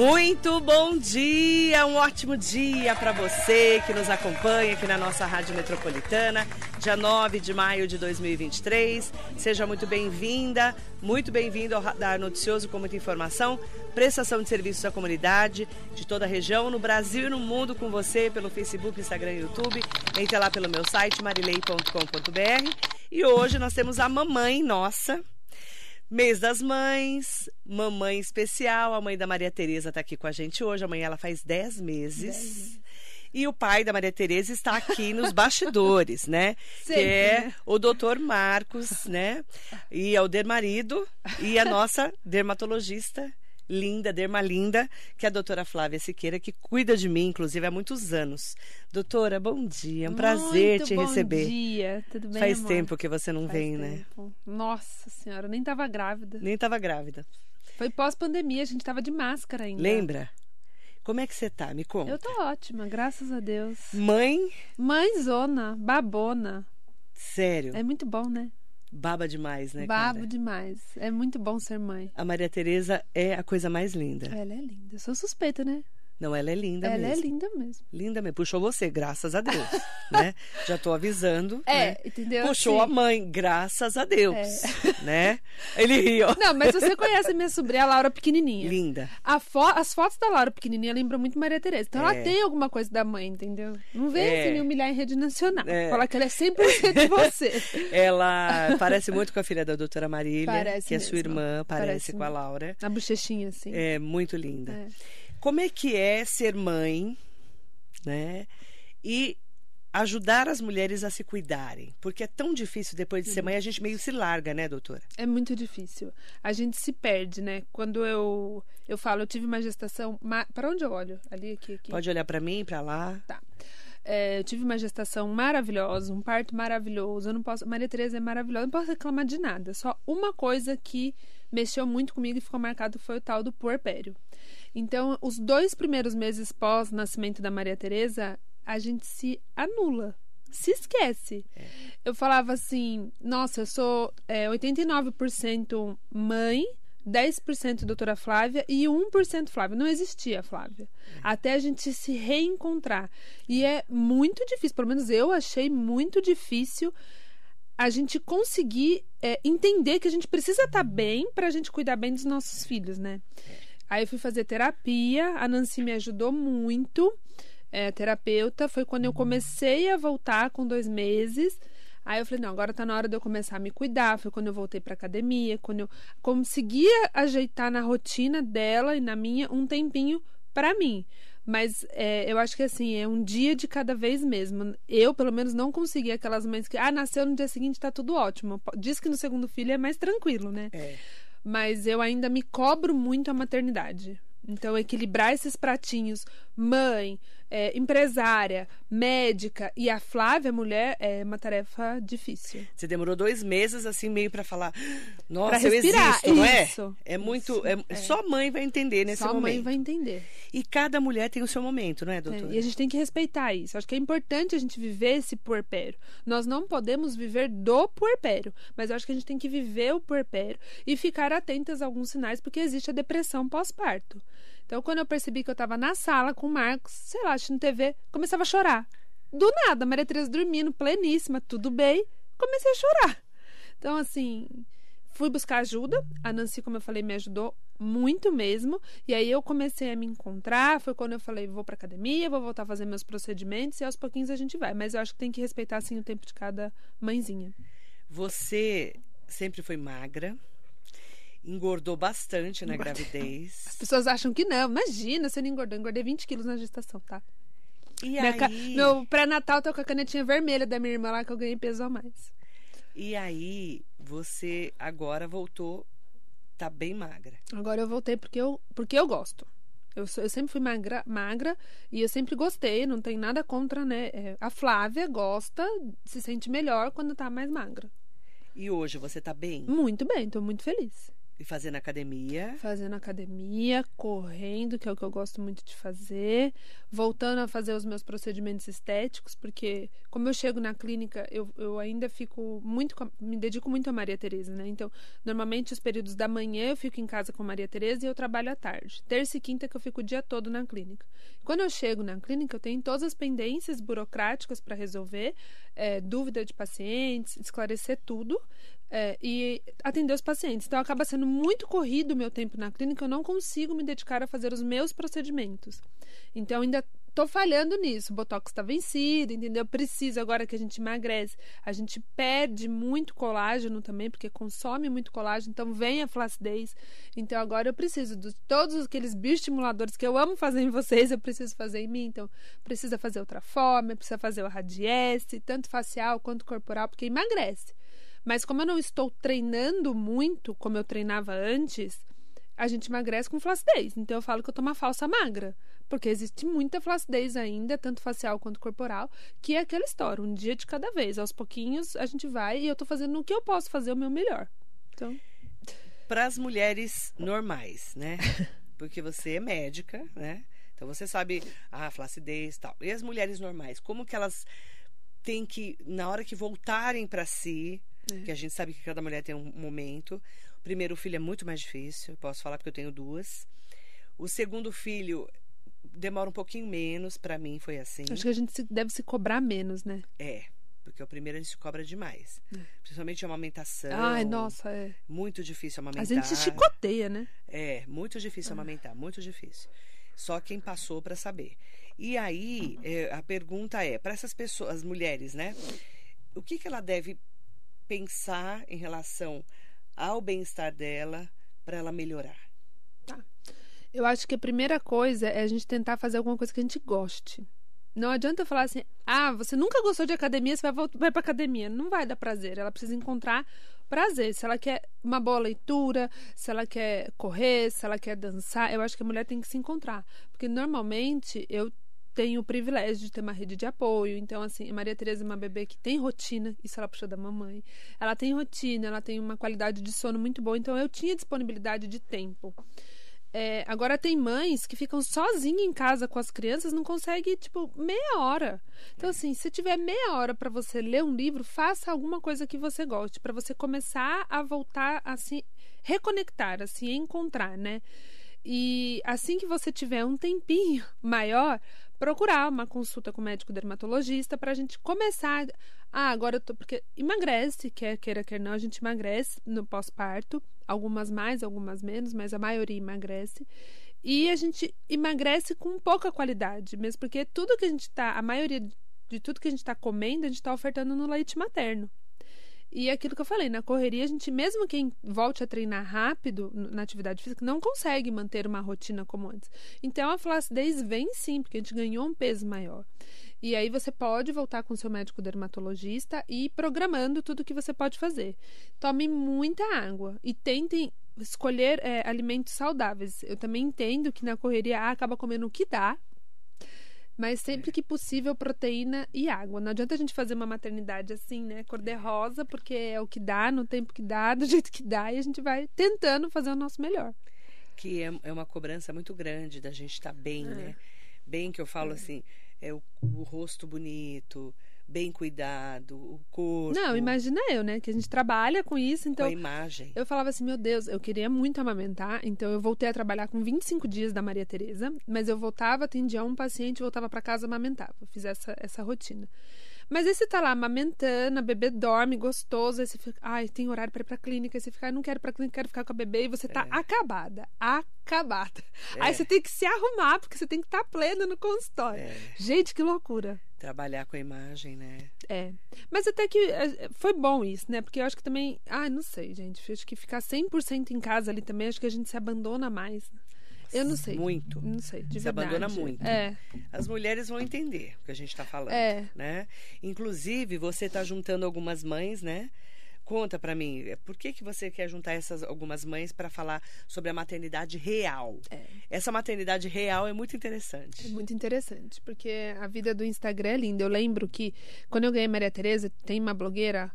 Muito bom dia, um ótimo dia para você que nos acompanha aqui na nossa Rádio Metropolitana, dia 9 de maio de 2023. Seja muito bem-vinda, muito bem-vindo ao Radar Noticioso com muita informação, prestação de serviços à comunidade de toda a região, no Brasil e no mundo com você pelo Facebook, Instagram e YouTube. Entre lá pelo meu site marilei.com.br. E hoje nós temos a mamãe nossa, Mês das Mães, mamãe especial, a mãe da Maria Tereza está aqui com a gente hoje. Amanhã ela faz 10 meses. E o pai da Maria Tereza está aqui nos bastidores, né? Sempre, que é né? o doutor Marcos, né? E é o dermarido e a nossa dermatologista linda, dermalinda, que é a doutora Flávia Siqueira, que cuida de mim, inclusive, há muitos anos. Doutora, bom dia, é um prazer Muito te bom receber. dia, tudo bem, Faz amor? tempo que você não Faz vem, né? tempo. Nossa senhora, nem tava grávida. Nem estava grávida. Foi pós-pandemia, a gente tava de máscara ainda. Lembra? Como é que você tá? Me conta. Eu tô ótima, graças a Deus. Mãe, Mãezona, babona. sério, É muito bom, né? Baba demais, né, Babo cara? demais. É muito bom ser mãe. A Maria Tereza é a coisa mais linda. Ela é linda. Eu sou suspeita, né? Não, ela é linda Ela mesmo. é linda mesmo. Linda mesmo. Puxou você, graças a Deus, né? Já tô avisando, É, né? entendeu? Puxou Assim. a mãe, graças a Deus, É. né? Ele riu. Não, mas você conhece a minha sobrinha, a Laura pequenininha. Linda. Fo- As fotos da Laura pequenininha lembram muito Maria Tereza. Então É. ela tem alguma coisa da mãe, entendeu? Não vem É. assim me humilhar em rede nacional. É. Falar que ela é 100% você. Ela parece muito com a filha da doutora Marília, Parece que é sua mesmo. irmã, parece, Parece com a mesmo. Laura. Na bochechinha, assim. É muito linda. É. Como é que é ser mãe, né? E ajudar as mulheres a se cuidarem? Porque é tão difícil depois de ser mãe, a gente meio se larga, né, doutora? É muito difícil. A gente se perde, né? Quando eu eu falo, eu tive uma gestação. Ma... Para onde eu olho? Ali, aqui, aqui. Pode olhar pra mim, pra lá. Tá. É, eu tive uma gestação maravilhosa, um parto maravilhoso. Eu não posso. Maria Tereza é maravilhosa, eu não posso reclamar de nada. Só uma coisa que mexeu muito comigo e ficou marcado foi o tal do puerpério. Então, os dois primeiros meses pós nascimento da Maria Tereza, a gente se anula. Se esquece. Eu falava assim: nossa, eu sou é, 89% mãe, 10% doutora Flávia e 1% Flávia. Não existia Flávia. Até a gente se reencontrar. E é muito difícil, pelo menos eu achei muito difícil a gente conseguir é, entender que a gente precisa estar bem para a gente cuidar bem dos nossos filhos, né? Aí eu fui fazer terapia, a Nancy me ajudou muito, é, terapeuta. Foi quando eu comecei a voltar com dois meses. Aí eu falei, não, agora tá na hora de eu começar a me cuidar. Foi quando eu voltei pra academia, quando eu conseguia ajeitar na rotina dela e na minha um tempinho pra mim. Mas é, eu acho que assim, é um dia de cada vez mesmo. Eu, pelo menos, não consegui aquelas mães que, ah, nasceu no dia seguinte, tá tudo ótimo. Diz que no segundo filho é mais tranquilo, né? É. mas eu ainda me cobro muito a maternidade. Então, equilibrar esses pratinhos, mãe, é, empresária, médica e a Flávia, mulher, é uma tarefa difícil. Você demorou dois meses, assim, meio pra falar. Nossa, Pra eu respirar, existo, não é? isso, É muito. é- é. Só mãe vai entender nesse Só a momento. mãe vai entender. E cada mulher tem o seu momento, não é, É, doutora? e a gente tem que respeitar isso. Acho que é importante a gente viver esse puerpério. Nós não podemos viver do puerpério, mas eu acho que a gente tem que viver o puerpério e ficar atentas a alguns sinais, porque existe a depressão pós-parto. Então, quando eu percebi que eu estava na sala com o Marcos, sei lá, assistindo TV, começava a chorar. Do nada, a Maria Tereza dormindo, pleníssima, tudo bem, comecei a chorar. Então, assim, fui buscar ajuda. A Nancy, como eu falei, me ajudou muito mesmo. E aí eu comecei a me encontrar. Foi quando eu falei, vou pra academia, vou voltar a fazer meus procedimentos e aos pouquinhos a gente vai. Mas eu acho que tem que respeitar, assim, o tempo de cada mãezinha. Você sempre foi magra, engordou bastante na Engordei. gravidez. As pessoas acham que não. Imagina, você não engordou. Eu engordei 20 quilos na gestação, tá? E Minha aí, ca- Meu pré-natal tá com a canetinha vermelha da minha irmã lá que eu ganhei peso a mais. e aí, você agora voltou, tá bem magra. Agora eu voltei porque eu, porque eu gosto. Eu, eu sempre fui magra, magra e eu sempre gostei, não tem nada contra, né? É, a Flávia gosta, se sente melhor quando tá mais magra. E hoje você tá bem? Muito bem, tô muito feliz. E fazendo academia. Fazendo academia, correndo, que é o que eu gosto muito de fazer. Voltando a fazer os meus procedimentos estéticos, porque como eu chego na clínica, eu, eu ainda fico muito. Me dedico muito a Maria Tereza, né? Então, normalmente os períodos da manhã eu fico em casa com Maria Tereza e eu trabalho à tarde. Terça e quinta que eu fico o dia todo na clínica. Quando eu chego na clínica, eu tenho todas as pendências burocráticas para resolver, é, dúvida de pacientes, esclarecer tudo é, e atender os pacientes. Então, acaba sendo muito corrido o meu tempo na clínica, eu não consigo me dedicar a fazer os meus procedimentos. Então, ainda tô falhando nisso. O botox está vencido, entendeu? Preciso agora que a gente emagrece. A gente perde muito colágeno também, porque consome muito colágeno, então vem a flacidez. Então agora eu preciso de todos aqueles bioestimuladores que eu amo fazer em vocês, eu preciso fazer em mim. Então precisa fazer outra forma, precisa fazer o radiesse, tanto facial quanto corporal, porque emagrece. Mas como eu não estou treinando muito como eu treinava antes, a gente emagrece com flacidez. Então eu falo que eu tô uma falsa magra. Porque existe muita flacidez ainda, tanto facial quanto corporal, que é aquela história, um dia de cada vez. Aos pouquinhos a gente vai e eu tô fazendo o que eu posso fazer o meu melhor. Então. Para as mulheres normais, né? Porque você é médica, né? Então você sabe a flacidez e tal. E as mulheres normais, como que elas têm que, na hora que voltarem para si, é. que a gente sabe que cada mulher tem um momento. O primeiro filho é muito mais difícil, posso falar porque eu tenho duas. O segundo filho demora um pouquinho menos, para mim foi assim. Acho que a gente deve se cobrar menos, né? É, porque o primeiro a gente se cobra demais. É. Principalmente a amamentação. Ai, nossa, é. Muito difícil amamentar. A gente se chicoteia, né? É, muito difícil ah. amamentar, muito difícil. Só quem passou para saber. E aí, é, a pergunta é, para essas pessoas, as mulheres, né? O que, que ela deve pensar em relação ao bem-estar dela para ela melhorar? Tá. Eu acho que a primeira coisa é a gente tentar fazer alguma coisa que a gente goste. Não adianta falar assim, ah, você nunca gostou de academia, você vai, vai para academia. Não vai dar prazer. Ela precisa encontrar prazer. Se ela quer uma boa leitura, se ela quer correr, se ela quer dançar, eu acho que a mulher tem que se encontrar. Porque normalmente eu tenho o privilégio de ter uma rede de apoio. Então, assim, Maria Tereza é uma bebê que tem rotina, isso ela puxou da mamãe. Ela tem rotina, ela tem uma qualidade de sono muito boa, então eu tinha disponibilidade de tempo. É, agora tem mães que ficam sozinhas em casa com as crianças, não consegue tipo meia hora. Então assim, se tiver meia hora para você ler um livro, faça alguma coisa que você goste para você começar a voltar a se reconectar, assim, encontrar, né? E assim que você tiver um tempinho maior, procurar uma consulta com o médico dermatologista para a gente começar. Ah, agora eu tô. Porque emagrece, quer queira, quer não, a gente emagrece no pós-parto. Algumas mais, algumas menos, mas a maioria emagrece. E a gente emagrece com pouca qualidade, mesmo porque tudo que a gente está, a maioria de tudo que a gente está comendo, a gente está ofertando no leite materno. E aquilo que eu falei, na correria, a gente, mesmo quem volte a treinar rápido na atividade física, não consegue manter uma rotina como antes. Então a flacidez vem sim, porque a gente ganhou um peso maior. E aí você pode voltar com seu médico dermatologista e ir programando tudo que você pode fazer. Tome muita água e tentem escolher é, alimentos saudáveis. Eu também entendo que na correria ah, acaba comendo o que dá, mas sempre que possível, proteína e água. Não adianta a gente fazer uma maternidade assim, né? Cor-de-rosa, porque é o que dá, no tempo que dá, do jeito que dá, e a gente vai tentando fazer o nosso melhor. Que é, é uma cobrança muito grande da gente estar tá bem, é. né? Bem que eu falo é. assim, é o, o rosto bonito, bem cuidado, o corpo. Não, imagina eu, né? Que a gente trabalha com isso, então. Com a imagem. Eu falava assim, meu Deus, eu queria muito amamentar, então eu voltei a trabalhar com 25 dias da Maria Tereza, mas eu voltava, atendia um paciente, voltava para casa, amamentava. Eu fiz essa, essa rotina. Mas aí você tá lá amamentando, a bebê dorme, gostoso, aí você fica, ai, tem horário para ir pra clínica, aí você fica, não quero ir pra clínica, quero ficar com a bebê, e você tá é. acabada, acabada. É. Aí você tem que se arrumar, porque você tem que estar tá plena no consultório. É. Gente, que loucura. Trabalhar com a imagem, né? É. Mas até que é, foi bom isso, né? Porque eu acho que também, ai, não sei, gente, acho que ficar 100% em casa ali também, acho que a gente se abandona mais. Eu não sei. Muito. Não sei, de Se verdade. abandona muito. É. As mulheres vão entender o que a gente está falando, é. né? Inclusive, você está juntando algumas mães, né? Conta para mim, é, por que, que você quer juntar essas algumas mães para falar sobre a maternidade real? É. Essa maternidade real é muito interessante. É muito interessante, porque a vida do Instagram é linda. Eu lembro que quando eu ganhei Maria Tereza, tem uma blogueira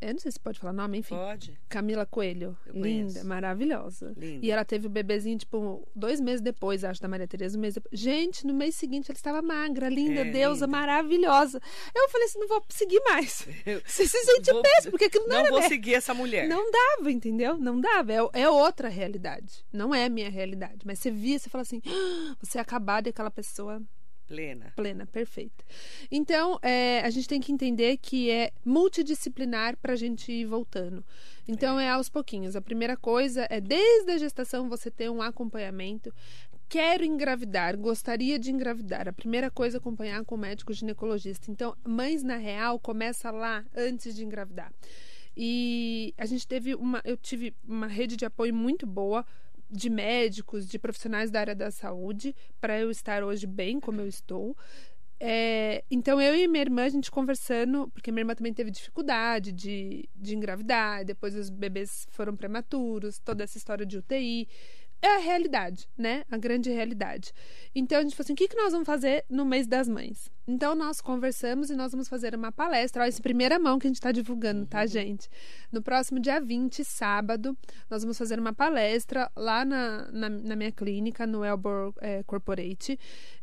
Eu não sei se pode falar nome, enfim. Pode. Camila Coelho. Eu Linda, conheço. maravilhosa. Linda. E ela teve o bebezinho, tipo, dois meses depois, acho, da Maria Tereza. Um mês depois. Gente, no mês seguinte ela estava magra, linda, É, deusa, linda. maravilhosa. Eu falei assim: não vou seguir mais. Eu Você se sente vou- péssimo, porque aquilo não, Não era vou minha- seguir essa mulher. Não dava, entendeu? Não dava. É, é outra realidade. Não é a minha realidade. Mas você via, você fala assim: "Ah, você é acabada e aquela pessoa Plena. plena, perfeita. Então, é, a gente tem que entender que é multidisciplinar para a gente ir voltando. Então, é. aos pouquinhos. A primeira coisa é, desde a gestação, você ter um acompanhamento. Quero engravidar, gostaria de engravidar. A primeira coisa é acompanhar com o médico ginecologista. Então, mães na real começa lá antes de engravidar. E a gente teve uma, eu tive uma rede de apoio muito boa de médicos, de profissionais da área da saúde, para eu estar hoje bem como eu estou. É, então eu e minha irmã, a gente conversando, porque minha irmã também teve dificuldade de, de engravidar, depois os bebês foram prematuros, toda essa história de UTI. É a realidade, né? A grande realidade. Então a gente falou assim: o que, que nós vamos fazer no mês das mães? Então nós conversamos e nós vamos fazer uma palestra. Olha, esse primeira mão que a gente está divulgando, tá, gente? No próximo dia 20, sábado, nós vamos fazer uma palestra lá na, na, na minha clínica, no Elbor é, Corporate,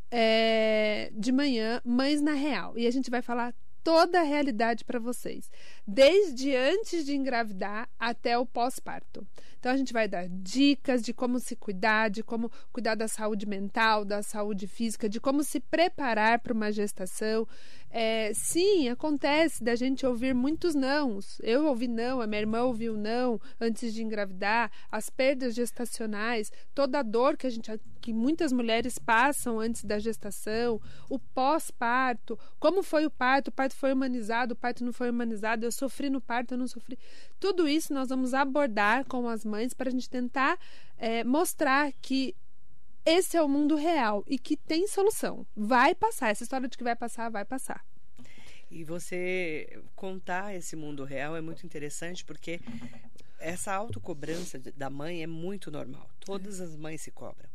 é, de manhã, Mães na Real. E a gente vai falar toda a realidade para vocês, desde antes de engravidar até o pós-parto. Então a gente vai dar dicas de como se cuidar, de como cuidar da saúde mental, da saúde física, de como se preparar para uma gestação. É, sim, acontece da gente ouvir muitos nãos. Eu ouvi não, a minha irmã ouviu não antes de engravidar, as perdas gestacionais, toda a dor que a gente que muitas mulheres passam antes da gestação, o pós-parto, como foi o parto, o parto foi humanizado, o parto não foi humanizado, eu sofri no parto, eu não sofri. Tudo isso nós vamos abordar com as mães para a gente tentar é, mostrar que esse é o mundo real e que tem solução. Vai passar. Essa história de que vai passar, vai passar. E você contar esse mundo real é muito interessante porque essa autocobrança da mãe é muito normal. Todas as mães se cobram.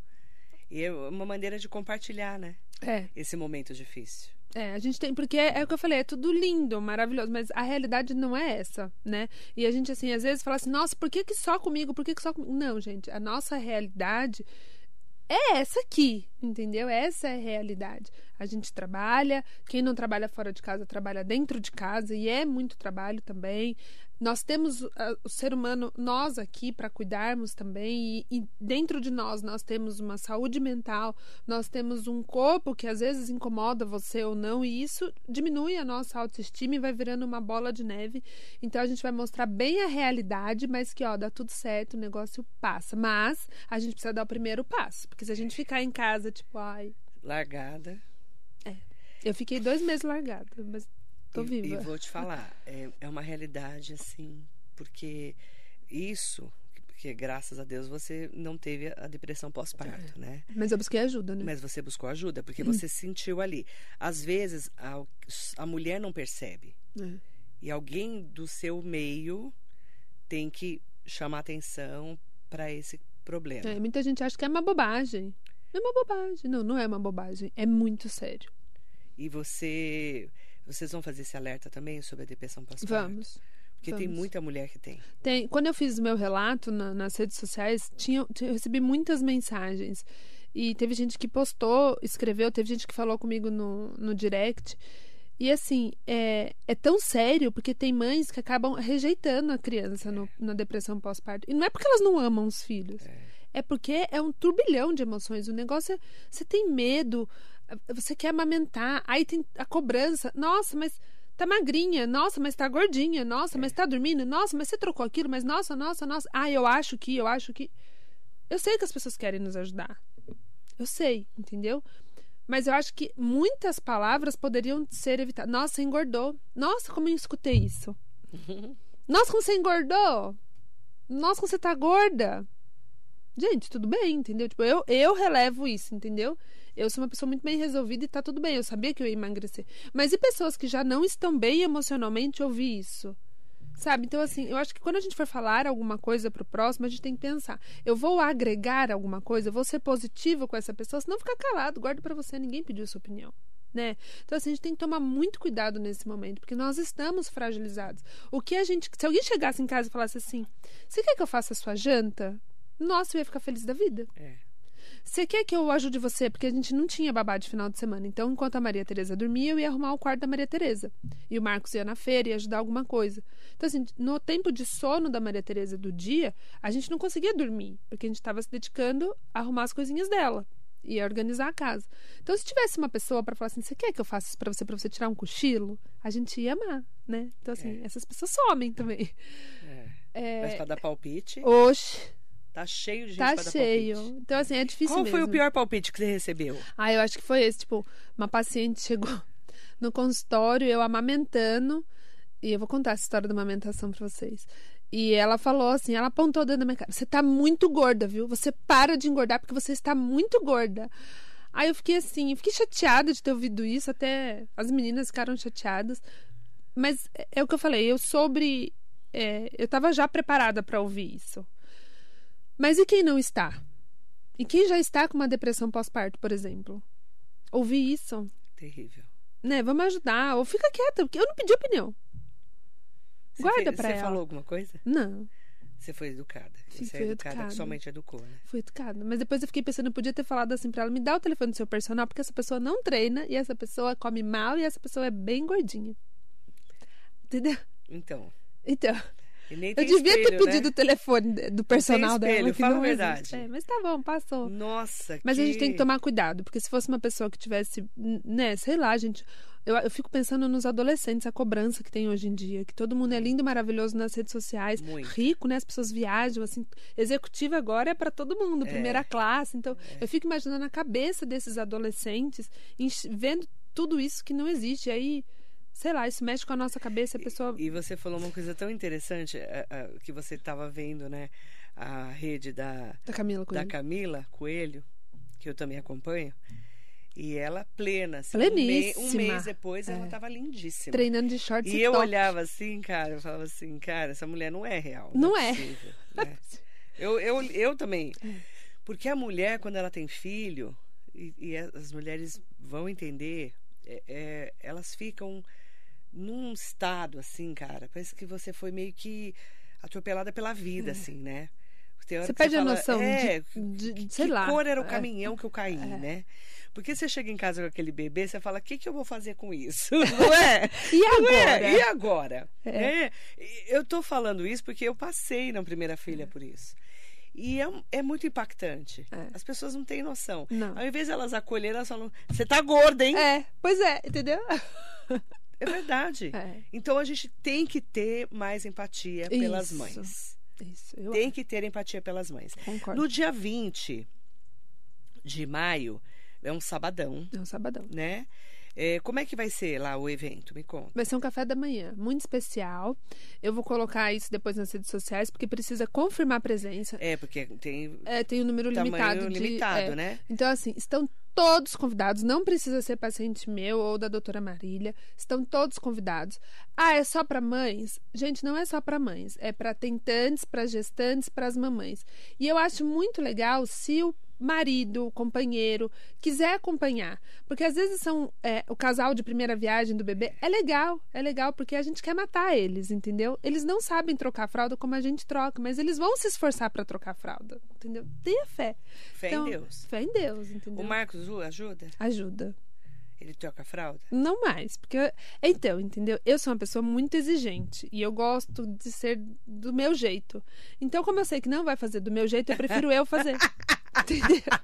E é uma maneira de compartilhar, né? É. Esse momento difícil. É, a gente tem, porque é, é o que eu falei, é tudo lindo, maravilhoso, mas a realidade não é essa, né? E a gente, assim, às vezes fala assim, nossa, por que, que só comigo? Por que, que só comigo? Não, gente, a nossa realidade é essa aqui, entendeu? Essa é a realidade. A gente trabalha, quem não trabalha fora de casa trabalha dentro de casa e é muito trabalho também. Nós temos uh, o ser humano, nós aqui, para cuidarmos também, e, e, dentro de nós nós temos uma saúde mental, nós temos um corpo que às vezes incomoda você ou não, e isso diminui a nossa autoestima e vai virando uma bola de neve. Então a gente vai mostrar bem a realidade, mas que ó, dá tudo certo, o negócio passa. Mas a gente precisa dar o primeiro passo, porque se a gente ficar em casa, tipo, ai. Largada. Eu fiquei dois meses largada, mas tô e, viva. E vou te falar, é, é uma realidade assim, porque isso, porque graças a Deus você não teve a depressão pós-parto, É. né? Mas eu busquei ajuda, né? Mas você buscou ajuda, porque você sentiu ali. Às vezes a, a mulher não percebe. É. E alguém do seu meio tem que chamar atenção para esse problema. É, muita gente acha que é uma bobagem. É uma bobagem. Não, não é uma bobagem. É muito sério. E você. Vocês vão fazer esse alerta também sobre a depressão pós-parto? Vamos. Porque vamos. tem muita mulher que tem. Tem. Quando eu fiz o meu relato na, nas redes sociais, tinha, eu recebi muitas mensagens. E teve gente que postou, escreveu, teve gente que falou comigo no, no direct. E assim, é, é tão sério porque tem mães que acabam rejeitando a criança no, na depressão pós-parto. E não é porque elas não amam os filhos. É. É porque é um turbilhão de emoções. O negócio é. Você tem medo, você quer amamentar, aí tem a cobrança. Nossa, mas tá magrinha. Nossa, mas tá gordinha. Nossa, É. mas tá dormindo. Nossa, mas você trocou aquilo. Mas nossa, nossa, nossa. Ah, eu acho que, eu acho que. Eu sei que as pessoas querem nos ajudar. Eu sei, entendeu? Mas eu acho que muitas palavras poderiam ser evitadas. Nossa, engordou. Nossa, como eu escutei isso. Nossa, como você engordou. Nossa, como você tá gorda. Gente, tudo bem, entendeu? Tipo, eu, eu relevo isso, entendeu? Eu sou uma pessoa muito bem resolvida e tá tudo bem. Eu sabia que eu ia emagrecer. Mas e pessoas que já não estão bem emocionalmente ouvir isso? Sabe? Então, assim, eu acho que quando a gente for falar alguma coisa pro próximo, a gente tem que pensar: eu vou agregar alguma coisa, eu vou ser positivo com essa pessoa, senão ficar calado, guarda para você, ninguém pediu sua opinião. Né? Então, assim, a gente tem que tomar muito cuidado nesse momento, porque nós estamos fragilizados. O que a gente. Se alguém chegasse em casa e falasse assim: Você quer que eu faça a sua janta? Nossa, eu ia ficar feliz da vida. É. Você quer que eu ajude você? Porque a gente não tinha babá de final de semana. Então, enquanto a Maria Tereza dormia, eu ia arrumar o quarto da Maria Tereza. E o Marcos ia na feira e ajudar alguma coisa. Então, assim, no tempo de sono da Maria Tereza do dia, a gente não conseguia dormir, porque a gente estava se dedicando a arrumar as coisinhas dela e a organizar a casa. Então, se tivesse uma pessoa para falar assim, você quer que eu faça isso para você, para você tirar um cochilo? A gente ia amar, né? Então, assim, É. essas pessoas somem também. É. É... Mas pra dar palpite, Oxe, tá cheio de gente tá pra dar cheio. palpite. Então, assim, é difícil Qual foi o mesmo. pior palpite que você recebeu? Ah, eu acho que foi esse. Tipo, uma paciente chegou no consultório, eu amamentando. E eu vou contar essa história da amamentação pra vocês. E ela falou assim, ela apontou dentro da minha cara, você tá muito gorda, viu? Você para de engordar porque você está muito gorda. Aí eu fiquei assim, eu fiquei chateada de ter ouvido isso, até as meninas ficaram chateadas. Mas é, é o que eu falei, eu sobre. é, eu tava já preparada pra ouvir isso. Mas e quem não está? E quem já está com uma depressão pós-parto, por exemplo? Ouvir isso, Terrível. né? Vamos ajudar. Ou fica quieta, porque eu não pedi opinião. Você Guarda fez- pra Você ela. falou alguma coisa? Não, Você foi educada. Sim, Você é educada, educada. que sua mãe te educou, né? fui educada. Mas depois eu fiquei pensando, eu podia ter falado assim pra ela: me dá o telefone do seu personal, porque essa pessoa não treina e essa pessoa come mal e essa pessoa é bem gordinha. Entendeu? Então. Então, eu tem devia ter espelho, pedido né? o telefone do personal dela. espelho, que fala não a existe. verdade. É, mas tá bom, passou. Nossa, Mas que... a gente tem que tomar cuidado, porque se fosse uma pessoa que tivesse, né, sei lá, gente. Eu, eu fico pensando nos adolescentes, a cobrança que tem hoje em dia, que todo mundo é lindo, maravilhoso nas redes sociais, Muito. rico, né? As pessoas viajam, assim. Executiva agora é para todo mundo, É. primeira classe. Então, eu fico imaginando a cabeça desses adolescentes, vendo tudo isso que não existe. Aí, sei lá, isso mexe com a nossa cabeça, a pessoa. E você falou uma coisa tão interessante, eh, eh, que você estava vendo, né? A rede da, Da Camila da Coelho. Camila Coelho, que eu também acompanho. E ela plena, assim, um, me- um Pleníssima. mês depois ela É. estava lindíssima. Treinando de shorts E e eu top. olhava assim, cara, eu falava assim, cara, essa mulher não é real. Não é. possível, né? eu, eu, eu também. Porque a mulher, quando ela tem filho, e, e as mulheres vão entender, é- é, elas ficam num estado assim, cara. Parece que você foi meio que atropelada pela vida, assim, né? Você que perde a fala, noção é, de, de- que sei lá. cor era o É. caminhão que eu caí, É. né? Porque você chega em casa com aquele bebê, você fala, o que, que eu vou fazer com isso? Não é? E é? agora? E agora? É. É. Eu tô falando isso porque eu passei na primeira filha por isso. E é, é muito impactante. É. As pessoas não têm noção. Não. Ao invés de elas acolherem, elas falam, você tá gorda, hein? É, pois é, entendeu? É verdade. É. Então a gente tem que ter mais empatia pelas Isso. mães. Isso, eu Tem que ter empatia pelas mães. concordo. No dia 20 de maio, é um sabadão, É um sabadão. né? É, como é que vai ser lá o evento? Me conta. Vai ser um café da manhã muito especial. Eu vou colocar isso depois nas redes sociais, porque precisa confirmar a presença. É, porque tem É, tem um número limitado de. limitado, é. né? Então, assim, estão todos convidados. Não precisa ser paciente meu ou da doutora Marília. Estão todos convidados. Ah, é só para mães? Gente, não é só para mães. É para tentantes, para gestantes, para as mamães. E eu acho muito legal se o marido, companheiro, quiser acompanhar. Porque às vezes são é, o casal de primeira viagem do bebê. É legal, é legal, porque a gente quer matar eles, entendeu? Eles não sabem trocar fralda como a gente troca, mas eles vão se esforçar para trocar fralda, entendeu? Tenha fé. Fé Então, em Deus. Fé em Deus, entendeu? O Marcos Zu ajuda? Ajuda. Ele troca a fralda? Não mais, porque eu- então, entendeu? Eu sou uma pessoa muito exigente e eu gosto de ser do meu jeito. Então, como eu sei que não vai fazer do meu jeito, eu prefiro eu fazer. entendeu?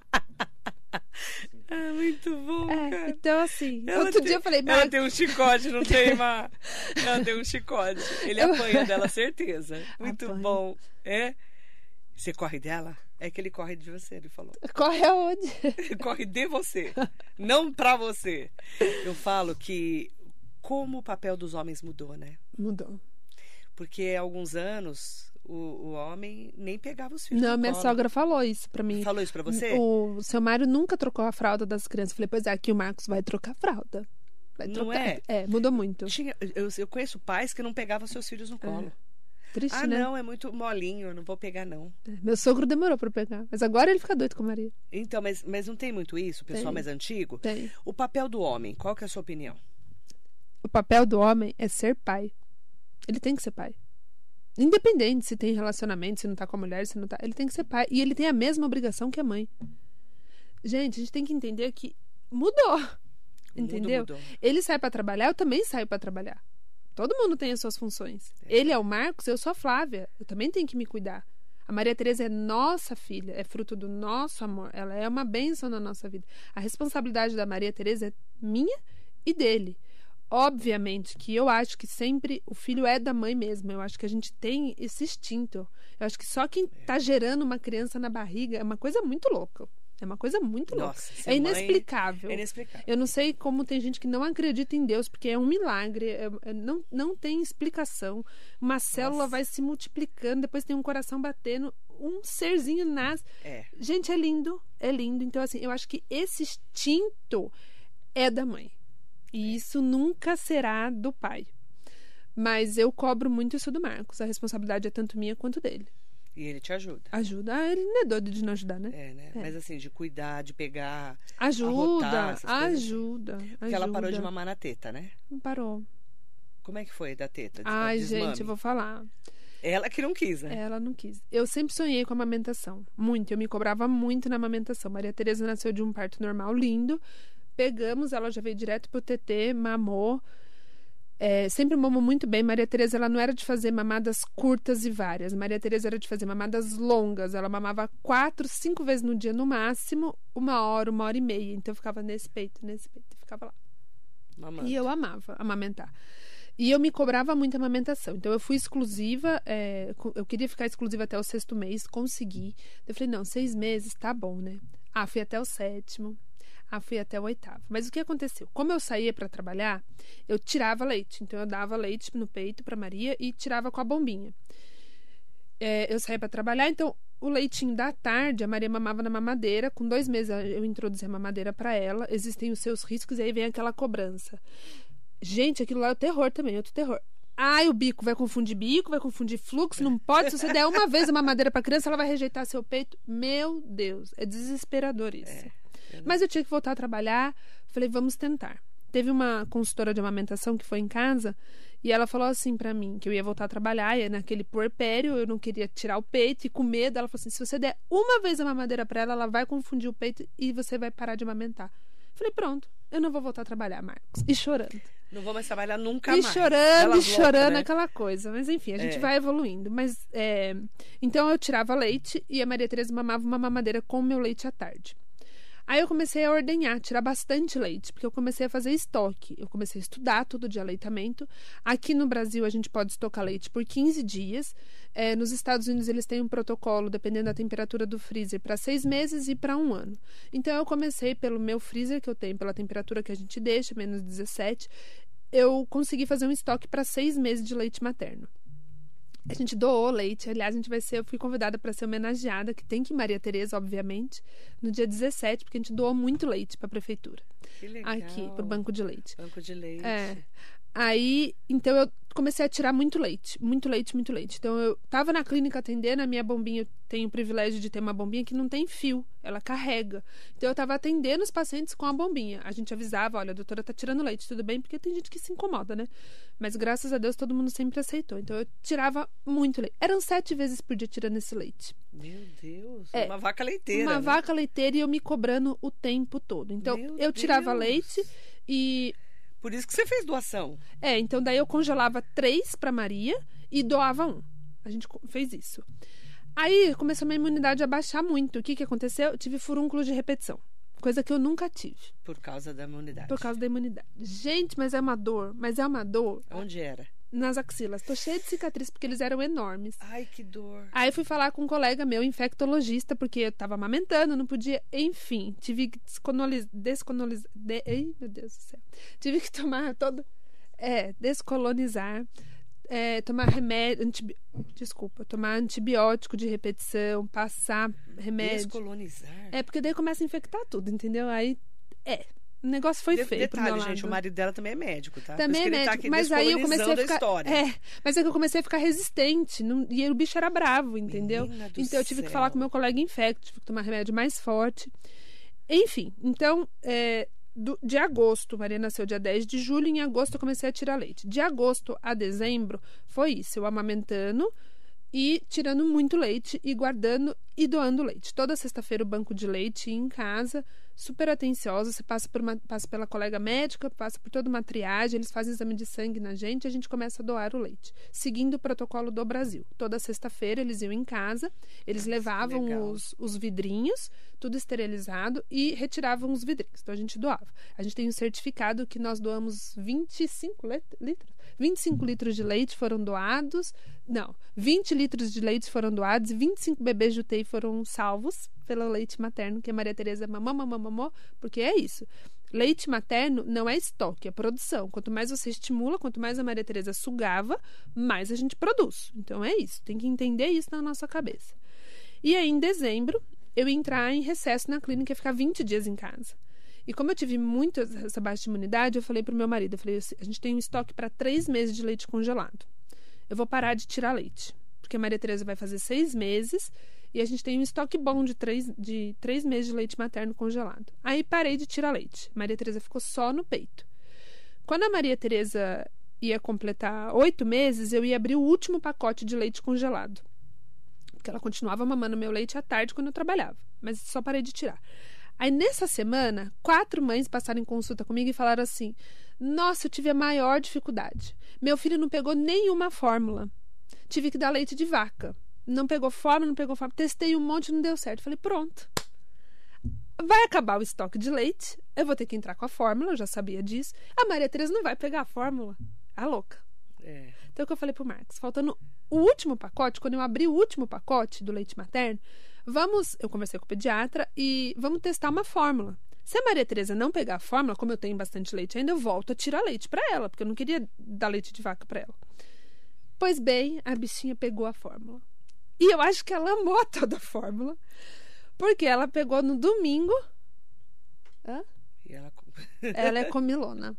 Ah, muito bom, É, cara. então assim, Ela outro tem- dia eu falei, Ela tem um chicote, não tem, Má? Ela tem um chicote. Ele apanha dela, certeza. Muito Apanha. bom. É? Você corre dela? É que ele corre de você, ele falou. corre aonde? Corre de você, não pra você. Eu falo que como o papel dos homens mudou, né? Mudou. Porque há alguns anos o, o homem nem pegava os filhos Não, minha colo. sogra falou isso pra mim. Falou isso pra você? O seu Mário nunca trocou a fralda das crianças. Eu falei, pois é, aqui o Marcos vai trocar a fralda. Vai Não trocar. é? É, mudou muito. Tinha, eu, eu conheço pais que não pegavam seus filhos no colo. Triste, ah, né? não, é muito molinho, eu não vou pegar, não. É, Meu sogro demorou pra eu pegar, mas agora ele fica doido com a Maria. Então, mas, mas não tem muito isso, o pessoal Tem. mais antigo? Tem. O papel do homem, qual que é a sua opinião? O papel do homem é ser pai. Ele tem que ser pai. Independente se tem relacionamento, se não tá com a mulher, se não tá. Ele tem que ser pai. E ele tem a mesma obrigação que a mãe. Gente, a gente tem que entender que mudou. Entendeu? mudou. Ele sai pra trabalhar, eu também saio pra trabalhar. Todo mundo tem as suas funções. Ele é o Marcos, eu sou a Flávia. Eu também tenho que me cuidar. A Maria Tereza é nossa filha, é fruto do nosso amor. Ela é uma bênção na nossa vida. A responsabilidade da Maria Tereza é minha e dele. Obviamente que eu acho que sempre o filho é da mãe mesmo. Eu acho que a gente tem esse instinto. Eu acho que só quem tá gerando uma criança na barriga é uma coisa muito louca. É uma coisa muito louca. Nossa, É inexplicável. É inexplicável. Eu não sei como tem gente que não acredita em Deus, porque é um milagre, é- é- não, não tem explicação. Uma célula vai se multiplicando, depois tem um coração batendo, um serzinho nasce. É. Gente, é lindo, é lindo. Então, assim, eu acho que esse instinto é da mãe. E isso nunca será do pai. Mas eu cobro muito isso do Marcos. A responsabilidade é tanto minha quanto dele. E ele te ajuda. Ajuda. Ah, ele não é doido de não ajudar, né? É, né? Mas assim, de cuidar, de pegar. Ajuda, Arrotar, assim. ajuda. Porque ela parou de ajuda. mamar na teta, né? Parou. Como é que foi da teta? Ai, desmame? gente, eu vou falar. Ela que não quis, né? Ela não quis. Eu sempre sonhei com a amamentação. Muito. Eu me cobrava muito na amamentação. Maria Tereza nasceu de um parto normal, lindo. Pegamos, ela já veio direto pro TT, mamou. É, sempre mamou muito bem. Maria Tereza, ela não era de fazer mamadas curtas e várias. Maria Tereza era de fazer mamadas longas. Ela mamava quatro, cinco vezes no dia no máximo, uma hora, uma hora e meia. Então eu ficava nesse peito, nesse peito, e ficava lá. Mamando. E eu amava amamentar. E eu me cobrava muito a amamentação. Então eu fui exclusiva, é, eu queria ficar exclusiva até o sexto mês, consegui. Eu falei, não, seis meses, tá bom, né? Ah, fui até o sétimo. Ah, fui até o oitavo. Mas o que aconteceu? Como eu saía para trabalhar, eu tirava leite. Então eu dava leite no peito para Maria e tirava com a bombinha. É, eu saía para trabalhar, então o leitinho da tarde, a Maria mamava na mamadeira. Com dois meses eu introduzi a mamadeira para ela. Existem os seus riscos e aí vem aquela cobrança. Gente, aquilo lá é o terror também, outro terror. Ai, o bico vai confundir bico, vai confundir fluxo, não pode. Se você der uma vez a mamadeira pra criança, ela vai rejeitar seu peito. Meu Deus, é desesperador isso. Mas eu tinha que voltar a trabalhar. Falei, vamos tentar. Teve uma consultora de amamentação que foi em casa e ela falou assim pra mim que eu ia voltar a trabalhar, e naquele puerpério eu não queria tirar o peito e com medo. Ela falou assim: se você der uma vez a mamadeira pra ela, ela vai confundir o peito e você vai parar de amamentar. Falei, pronto, eu não vou voltar a trabalhar, Marcos. E chorando. Não vou mais trabalhar nunca E mais. chorando, e chorando, louca, né? aquela coisa. Mas enfim, a gente É. vai evoluindo. Mas é, Então eu tirava leite e a Maria Tereza mamava uma mamadeira com o meu leite à tarde. Aí eu comecei a ordenhar, tirar bastante leite, porque eu comecei a fazer estoque. Eu comecei a estudar tudo de aleitamento. Aqui no Brasil a gente pode estocar leite por 15 dias. É, nos Estados Unidos eles têm um protocolo, dependendo da temperatura do freezer, para seis meses e para um ano. Então eu comecei pelo meu freezer que eu tenho, pela temperatura que a gente deixa, menos 17. Eu consegui fazer um estoque para seis meses de leite materno. A gente doou leite. Aliás, a gente vai ser. Eu fui convidada para ser homenageada, que tem que ir Maria Tereza, obviamente, no dia 17, porque a gente doou muito leite para a prefeitura. Que legal. Aqui, pro banco de leite. Banco de leite. É. Aí, então eu comecei a tirar muito leite, muito leite, muito leite. Então eu tava na clínica atendendo, a minha bombinha, eu tenho o privilégio de ter uma bombinha que não tem fio, ela carrega. Então eu tava atendendo os pacientes com a bombinha. A gente avisava, olha, a doutora tá tirando leite, tudo bem? Porque tem gente que se incomoda, né? Mas graças a Deus todo mundo sempre aceitou. Então eu tirava muito leite. Eram sete vezes por dia tirando esse leite. Meu Deus. É, Uma vaca leiteira. uma né? vaca leiteira e eu me cobrando o tempo todo. Então Meu eu tirava Deus. leite e Por isso que você fez doação. É, então daí eu congelava três para Maria e doava um. A gente fez isso. Aí começou a minha imunidade a baixar muito. O que, que aconteceu? Eu tive furúnculo de repetição. Coisa que eu nunca tive, Por causa da imunidade. por causa da imunidade. Gente, mas é uma dor, mas é uma dor Onde era? Nas axilas. Tô cheia de cicatriz porque eles eram enormes. Ai, que dor. Aí fui falar com um colega meu, infectologista, porque eu tava amamentando, não podia. Enfim, tive que descolonizar. Descolonizar. De... Ei, meu Deus do céu. Tive que tomar todo. É, descolonizar. É, tomar remédio. antibi- Desculpa, tomar antibiótico de repetição, passar remédio. Descolonizar. É, porque daí começa a infectar tudo, entendeu? Aí. É. o negócio foi De- feio Detalhe, lado. gente, o marido dela também é médico, tá? Também é que ele tá médico, aqui mas aí eu comecei a ficar. história. É, mas é que eu comecei a ficar resistente. não- e o bicho era bravo, entendeu? Então eu tive que céu. falar com meu colega infecto, tive que tomar remédio mais forte. Enfim, então, é, do- de agosto, Maria nasceu dia 10 de julho, em agosto eu comecei a tirar leite. De agosto a dezembro foi isso, eu amamentando e tirando muito leite e guardando e doando leite. Toda sexta-feira o banco de leite em casa, super atenciosa, você passa, por uma, passa pela colega médica, passa por toda uma triagem, eles fazem exame de sangue na gente e a gente começa a doar o leite, seguindo o protocolo do Brasil. Toda sexta-feira eles iam em casa, eles levavam os, os vidrinhos, tudo esterilizado, e retiravam os vidrinhos. Então a gente doava. A gente tem um certificado que nós doamos 25 lit- litros. 25 litros de leite foram doados. Não, 20 litros de leite foram doados e 25 bebês de UTI foram salvos pelo leite materno, que a Maria Tereza mamou, mamou, mamou, porque é isso. Leite materno não é estoque, é produção. Quanto mais você estimula, quanto mais a Maria Tereza sugava, mais a gente produz. Então é isso, tem que entender isso na nossa cabeça. E aí, em dezembro, eu entrar em recesso na clínica e ficar 20 dias em casa. E como eu tive muito essa baixa imunidade, eu falei pro meu marido, eu falei, a gente tem um estoque para três meses de leite congelado. Eu vou parar de tirar leite, porque a Maria Tereza vai fazer seis meses e a gente tem um estoque bom de três, de três meses de leite materno congelado. Aí parei de tirar leite. Maria Tereza ficou só no peito. Quando a Maria Tereza ia completar oito meses, eu ia abrir o último pacote de leite congelado. Porque ela continuava mamando meu leite à tarde quando eu trabalhava. Mas só parei de tirar. Aí nessa semana, quatro mães passaram em consulta comigo e falaram assim: Nossa, eu tive a maior dificuldade. Meu filho não pegou nenhuma fórmula. Tive que dar leite de vaca. Não pegou fórmula, não pegou fórmula. Testei um monte, não deu certo. Falei: Pronto. Vai acabar o estoque de leite. Eu vou ter que entrar com a fórmula, eu já sabia disso. A Maria Tereza não vai pegar a fórmula. A louca. É. Então, o que eu falei pro Marcos? Faltando o último pacote, quando eu abri o último pacote do leite materno, vamos. Eu conversei com o pediatra e vamos testar uma fórmula. Se a Maria Tereza não pegar a fórmula, como eu tenho bastante leite ainda, eu volto a tirar leite para ela, porque eu não queria dar leite de vaca para ela. Pois bem, a bichinha pegou a fórmula. E eu acho que ela amou a tal da fórmula, porque ela pegou no domingo. Hã? E ela... Ela é comilona.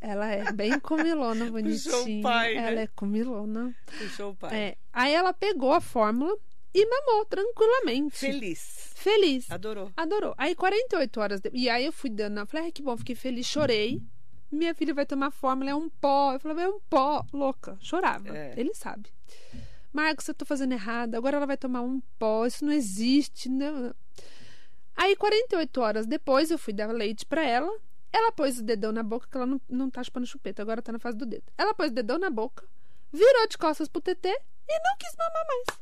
Ela é bem comilona, bonitinha. pai, né? Ela é comilona. Puxou o pai. É. Aí ela pegou a fórmula e mamou tranquilamente. Feliz. Feliz. Adorou. Adorou. Aí 48 horas depois. E aí eu fui dando. Eu falei, ai, que bom, fiquei feliz, chorei. Minha filha vai tomar fórmula, é um pó. Eu falei, é um pó, louca. Chorava. É. Ele sabe. Marcos, eu tô fazendo errado. Agora ela vai tomar um pó. Isso não existe. Não. Aí, 48 horas depois, eu fui dar leite pra ela. Ela pôs o dedão na boca, que ela não, não tá chupando chupeta, agora tá na fase do dedo. Ela pôs o dedão na boca, virou de costas pro TT e não quis mamar mais.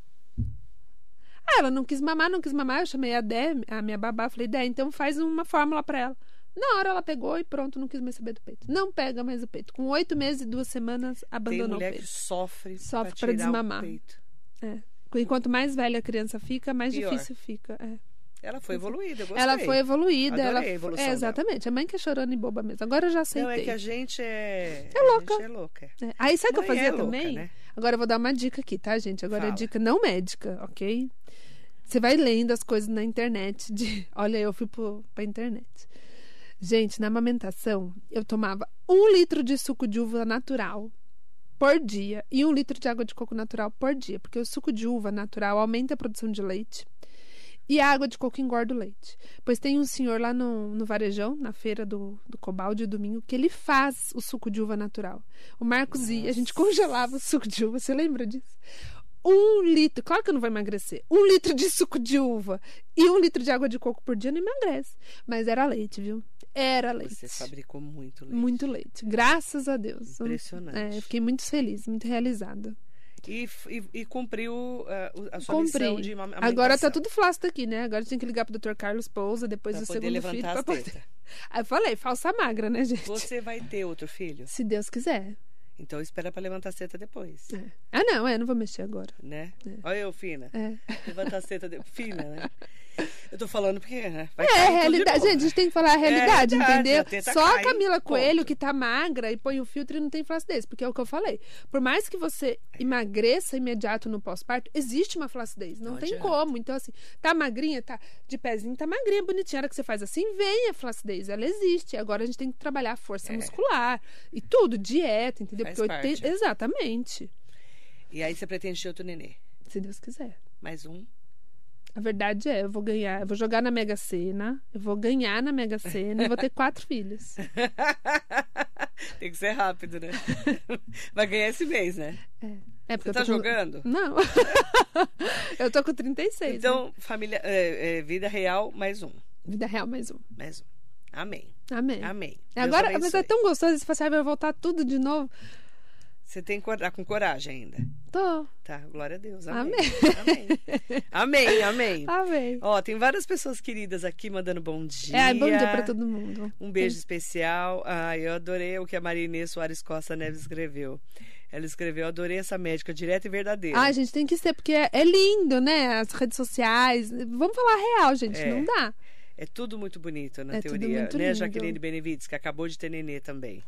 Ah, ela não quis mamar, não quis mamar. Eu chamei a Dé, a minha babá, falei, Dé, então faz uma fórmula pra ela. Na hora ela pegou e pronto, não quis mais saber do peito. Não pega mais o peito. Com oito meses e duas semanas, Tem abandonou o mulher que peito. sofre, Sofre tirar desmamar. peito. É. E quanto mais velha a criança fica, mais Pior. difícil fica. É. Ela foi evoluída, eu gostei. Ela foi evoluída. Adorei ela a evolução é, dela. exatamente. A mãe que é chorando e boba mesmo. Agora eu já aceitei. Não, é que a gente é... É a louca. gente é louca. É. Aí sabe o que eu Mãe fazia é louca, também? né? Agora eu vou dar uma dica aqui, tá, gente? Agora é Fala. dica não médica, ok? Você vai lendo as coisas na internet. De... Olha, eu fui pro, pra internet. Gente, na amamentação, eu tomava um litro de suco de uva natural por dia e um litro de água de coco natural por dia, porque o suco de uva natural aumenta a produção de leite e a água de coco engorda o leite. Pois tem um senhor lá no, no Varejão, na feira do, do Cobalde, domingo, que ele faz o suco de uva natural. O Marcos ia, a gente congelava o suco de uva, você lembra disso? Um litro, claro que eu não vou emagrecer. Um litro de suco de uva e um litro de água de coco por dia não emagrece. Mas era leite, viu? Era leite. Você fabricou muito leite. Muito leite. Graças a Deus. Impressionante. É, fiquei muito feliz, muito realizada. E, e, e cumpriu uh, a sua Comprei. missão de amamentação. Agora tá tudo flácido aqui, né? Agora tem que ligar pro Dr. Carlos Pousa depois Pra do segundo levantar filho. Pra poder... eu falei, falsa magra, né, gente? Você vai ter outro filho? Se Deus quiser. Então espera pra levantar a seta depois. É. Ah, não, é, não vou mexer agora. Né? É. Olha eu, fina. É. Levanta a seta de... fina, né? Eu tô falando porque, né? É, realidade. Gente, a gente tem que falar a realidade, realidade, entendeu? a teta Só a Camila ponto. Coelho, que tá magra e põe o filtro e não tem flacidez, porque é o que eu falei. Por mais que você emagreça imediato no pós-parto, existe uma flacidez. Não, Não tem adianta. como. Então, assim, tá magrinha, tá de pezinho, tá magrinha, bonitinha. A hora que você faz assim, vem a flacidez. Ela existe. Agora a gente tem que trabalhar a força É. muscular e tudo, dieta, entendeu? Faz Porque parte. Exatamente. E aí você pretende ter outro nenê. Se Deus quiser. Mais um. A verdade é, eu vou ganhar, eu vou jogar na Mega Sena, eu vou ganhar na Mega Sena e vou ter quatro filhos. Tem que ser rápido, né? Vai ganhar esse mês, né? É porque Você tá com- jogando? Não. eu tô com 36. né? Então, família, é, é, vida real, mais um. Vida real mais um. Mais um. Amém. Amém. Amém. Deus Agora, mas é tão gostoso você falar assim, ah, vai voltar tudo de novo. Você tem que tá com coragem ainda. Tô. Tá, glória a Deus. Amém. Amém. Amém. Amém, amém. Ó, tem várias pessoas queridas aqui mandando bom dia. É, bom dia pra todo mundo. Um beijo especial. Ah, eu adorei o que a Maria Inês Soares Costa Neves escreveu. Ela escreveu, adorei essa médica direta e verdadeira. Ah, gente, tem que ser, porque é, é lindo, né? As redes sociais. Vamos falar real, gente. É. Não dá. É tudo muito bonito na É tudo teoria, né, lindo. Jaqueline Benevides, que acabou de ter nenê também.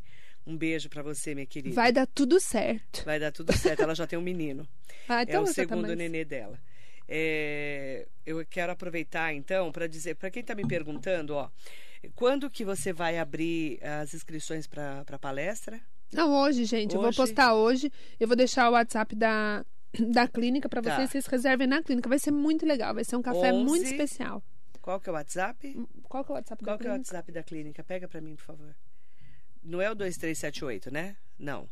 Um beijo pra você, minha querida. Vai dar tudo certo. Vai dar tudo certo. Ela já tem um menino. Ah, é então o você tá segundo mais- nenê dela. É, eu quero aproveitar então para dizer para quem está me perguntando, ó, quando que você vai abrir as inscrições para a palestra? Não, hoje, gente. Eu vou Hoje? postar hoje. Eu vou deixar o WhatsApp da, da clínica pra Tá. vocês. Vocês reservem na clínica. Vai ser muito legal. Vai ser um café muito 11. especial. Qual que é o WhatsApp? Qual que é o WhatsApp Qual da que é o clínica? WhatsApp da clínica? Pega para mim, por favor. Não é o 2378, né? Não.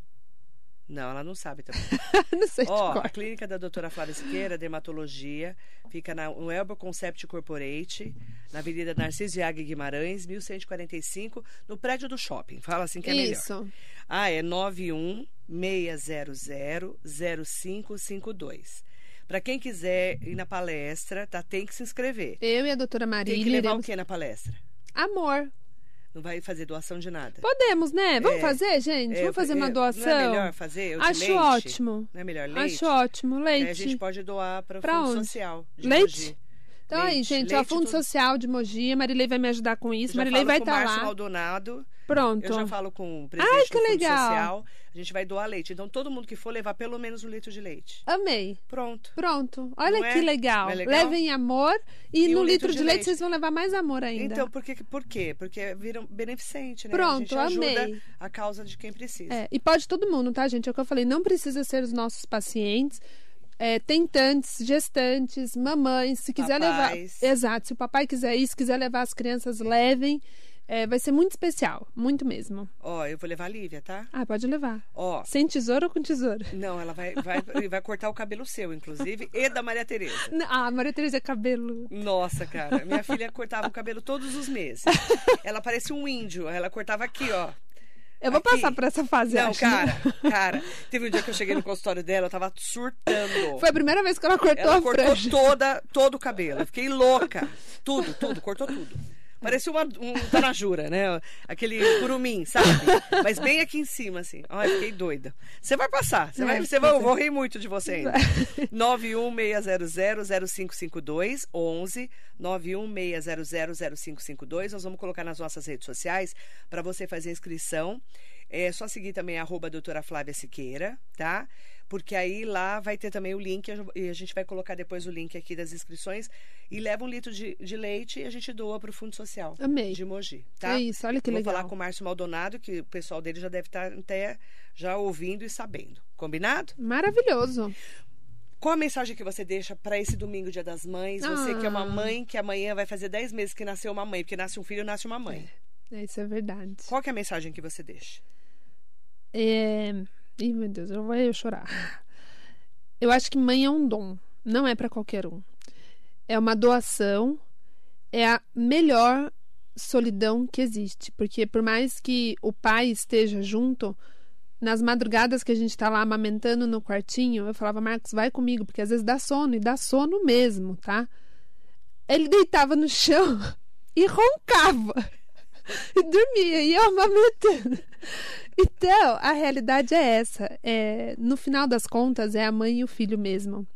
Não, ela não sabe também. Não sei Ó, a clínica da doutora Flávia Siqueira, dermatologia, fica na, no Elbo Concept Corporate, na Avenida Narciso Iag Guimarães, 1145, no prédio do shopping. Fala assim que é melhor. Isso. Ah, é 916000552. Para quem quiser ir na palestra, tá, tem que se inscrever. Eu e a doutora Tem Marília que levar iremos... o que na palestra? Amor. Não vai fazer doação de nada. Podemos, né? Vamos É. fazer, gente? É, Vamos fazer uma é, doação? Não é melhor fazer? Acho leite? ótimo. Não é melhor leite? Acho ótimo. Aí Leite. a gente pode doar para o Fundo onde? Social. de Leite? Mogi. Então aí, Leite, gente, ó, leite, Fundo tudo. Social de Mogi. A Marilei vai me ajudar com isso. Já Marilei vai estar Márcio lá. Maldonado. Pronto. Eu já falo com o presidente Ai, que do legal. Social. A gente vai doar leite. Então, todo mundo que for levar pelo menos um litro de leite. Amei. Pronto. Pronto. Olha Não é? que legal. É legal? Levem amor e, E no um litro, litro de, de leite, leite. vocês vão levar mais amor ainda. Então, por, que, por quê? Porque vira um beneficente, né? Pronto, a gente ajuda amei. a causa de quem precisa. É, e pode todo mundo, tá, gente? É o que eu falei. Não precisa ser os nossos pacientes. É, tentantes, gestantes, mamães, se quiser Papais. levar. Exato, se o papai quiser ir, se quiser levar as crianças, levem. É, vai ser muito especial, muito mesmo. Ó, eu vou levar a Lívia, tá? Ah, pode levar. Ó, Sem tesoura ou com tesoura? não, ela vai, vai, vai cortar o cabelo seu, inclusive, e da Maria Tereza. Ah, Maria Tereza é cabelo. Nossa, cara, minha filha cortava o cabelo todos os meses. Ela parecia um índio, ela cortava aqui, ó. Eu vou Aqui. passar por essa fase, Não, acho. cara, cara, teve um dia que eu cheguei no consultório dela, eu tava surtando. Foi a primeira vez que ela cortou Ela a cortou franja. toda, todo o cabelo. Eu fiquei louca. Tudo, tudo, cortou tudo. Parecia uma, um tanajura, né? Aquele curumim, sabe? Mas bem aqui em cima, assim. Ai, fiquei doida. Você vai passar. Você vai, É, você vai, eu vou rir muito de você ainda. 916000552 11 916000552. Nós vamos colocar nas nossas redes sociais para você fazer a inscrição. É só seguir também arroba doutora Flávia Siqueira, tá? Porque aí lá vai ter também o link e a gente vai colocar depois o link aqui das inscrições e leva um litro de, de leite e a gente doa para o Fundo Social Amei. de Mogi, tá? É isso, olha que Vou legal. falar com o Márcio Maldonado, que o pessoal dele já deve estar até já ouvindo e sabendo. Combinado? Maravilhoso. Qual a mensagem que você deixa para esse domingo, Dia das Mães? Você que é uma Ah. mãe, que amanhã vai fazer 10 meses que nasceu uma mãe, porque nasce um filho, nasce uma mãe. É, Isso é verdade. Qual é a mensagem que você deixa? É... Ih, meu Deus, eu vou eu chorar. Eu acho que mãe é um dom, não é para qualquer um. É uma doação, é a melhor solidão que existe, porque por mais que o pai esteja junto, nas madrugadas que a gente tá lá amamentando no quartinho, eu falava, Marcos, vai comigo, porque às vezes dá sono, e dá sono mesmo, tá? Ele deitava no chão e roncava. E dormia, e eu amamentando. Então, a realidade é essa. É, no final das contas, é a mãe e o filho mesmo.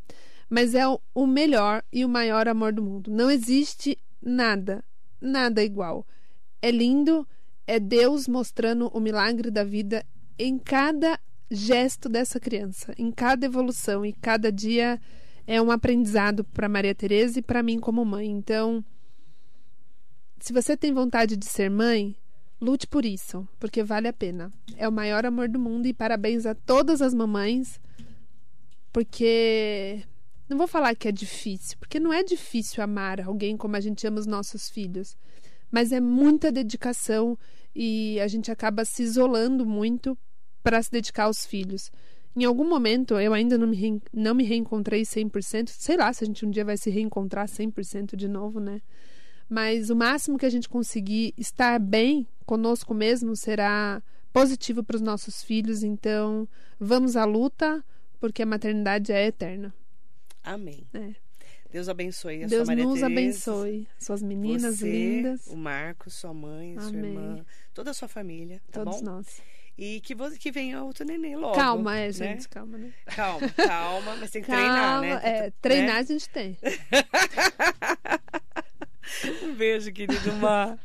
Mas é o, melhor e o maior amor do mundo. Não existe nada, nada igual. É lindo, é Deus mostrando o milagre da vida em cada gesto dessa criança, em cada evolução e cada dia é um aprendizado para Maria Tereza e para mim como mãe. Então, se você tem vontade de ser mãe, lute por isso, porque vale a pena. É o maior amor do mundo e parabéns a todas as mamães, porque não vou falar que é difícil, porque não é difícil amar alguém como a gente ama os nossos filhos, mas é muita dedicação e a gente acaba se isolando muito para se dedicar aos filhos. Em algum momento eu ainda não me, não me reencontrei 100%. Sei lá se a gente um dia vai se reencontrar 100% de novo, né? Mas o máximo que a gente conseguir estar bem conosco mesmo será positivo para os nossos filhos. Então, vamos à luta, porque a maternidade é eterna. Amém. É. Deus abençoe a Deus sua Maria nos Tereza, abençoe. Suas meninas você, lindas. O Marcos, sua mãe, sua Amém. irmã, toda a sua família, tá Todos bom? nós. E que, você, que venha outro neném logo. calma, é, né? gente, calma, né? Calma, calma, mas tem que Calma, treinar, né? é, treinar Né? a gente tem. Um beijo, querido Mar.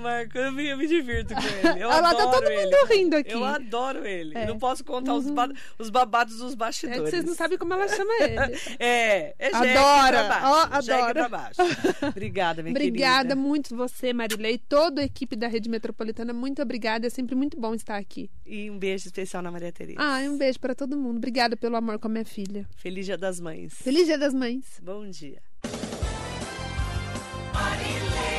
Marco, eu me, eu me divirto com ele. Eu lá, tá adoro todo ele. mundo rindo aqui. Eu adoro ele. É. Não posso contar os, ba- os babados dos É bastidores. que vocês não sabem como ela chama ele. É, é Adora, pra baixo. jegue adora. pra baixo. Obrigada, minha Obrigada querida. muito você, Marilei, toda a equipe da Rede Metropolitana. Muito obrigada. É sempre muito bom estar aqui. E um beijo especial na Maria Tereza. Ah, e um beijo para todo mundo. Obrigada pelo amor com a minha filha. Feliz Dia das Mães. Feliz Dia das Mães. Bom dia. money.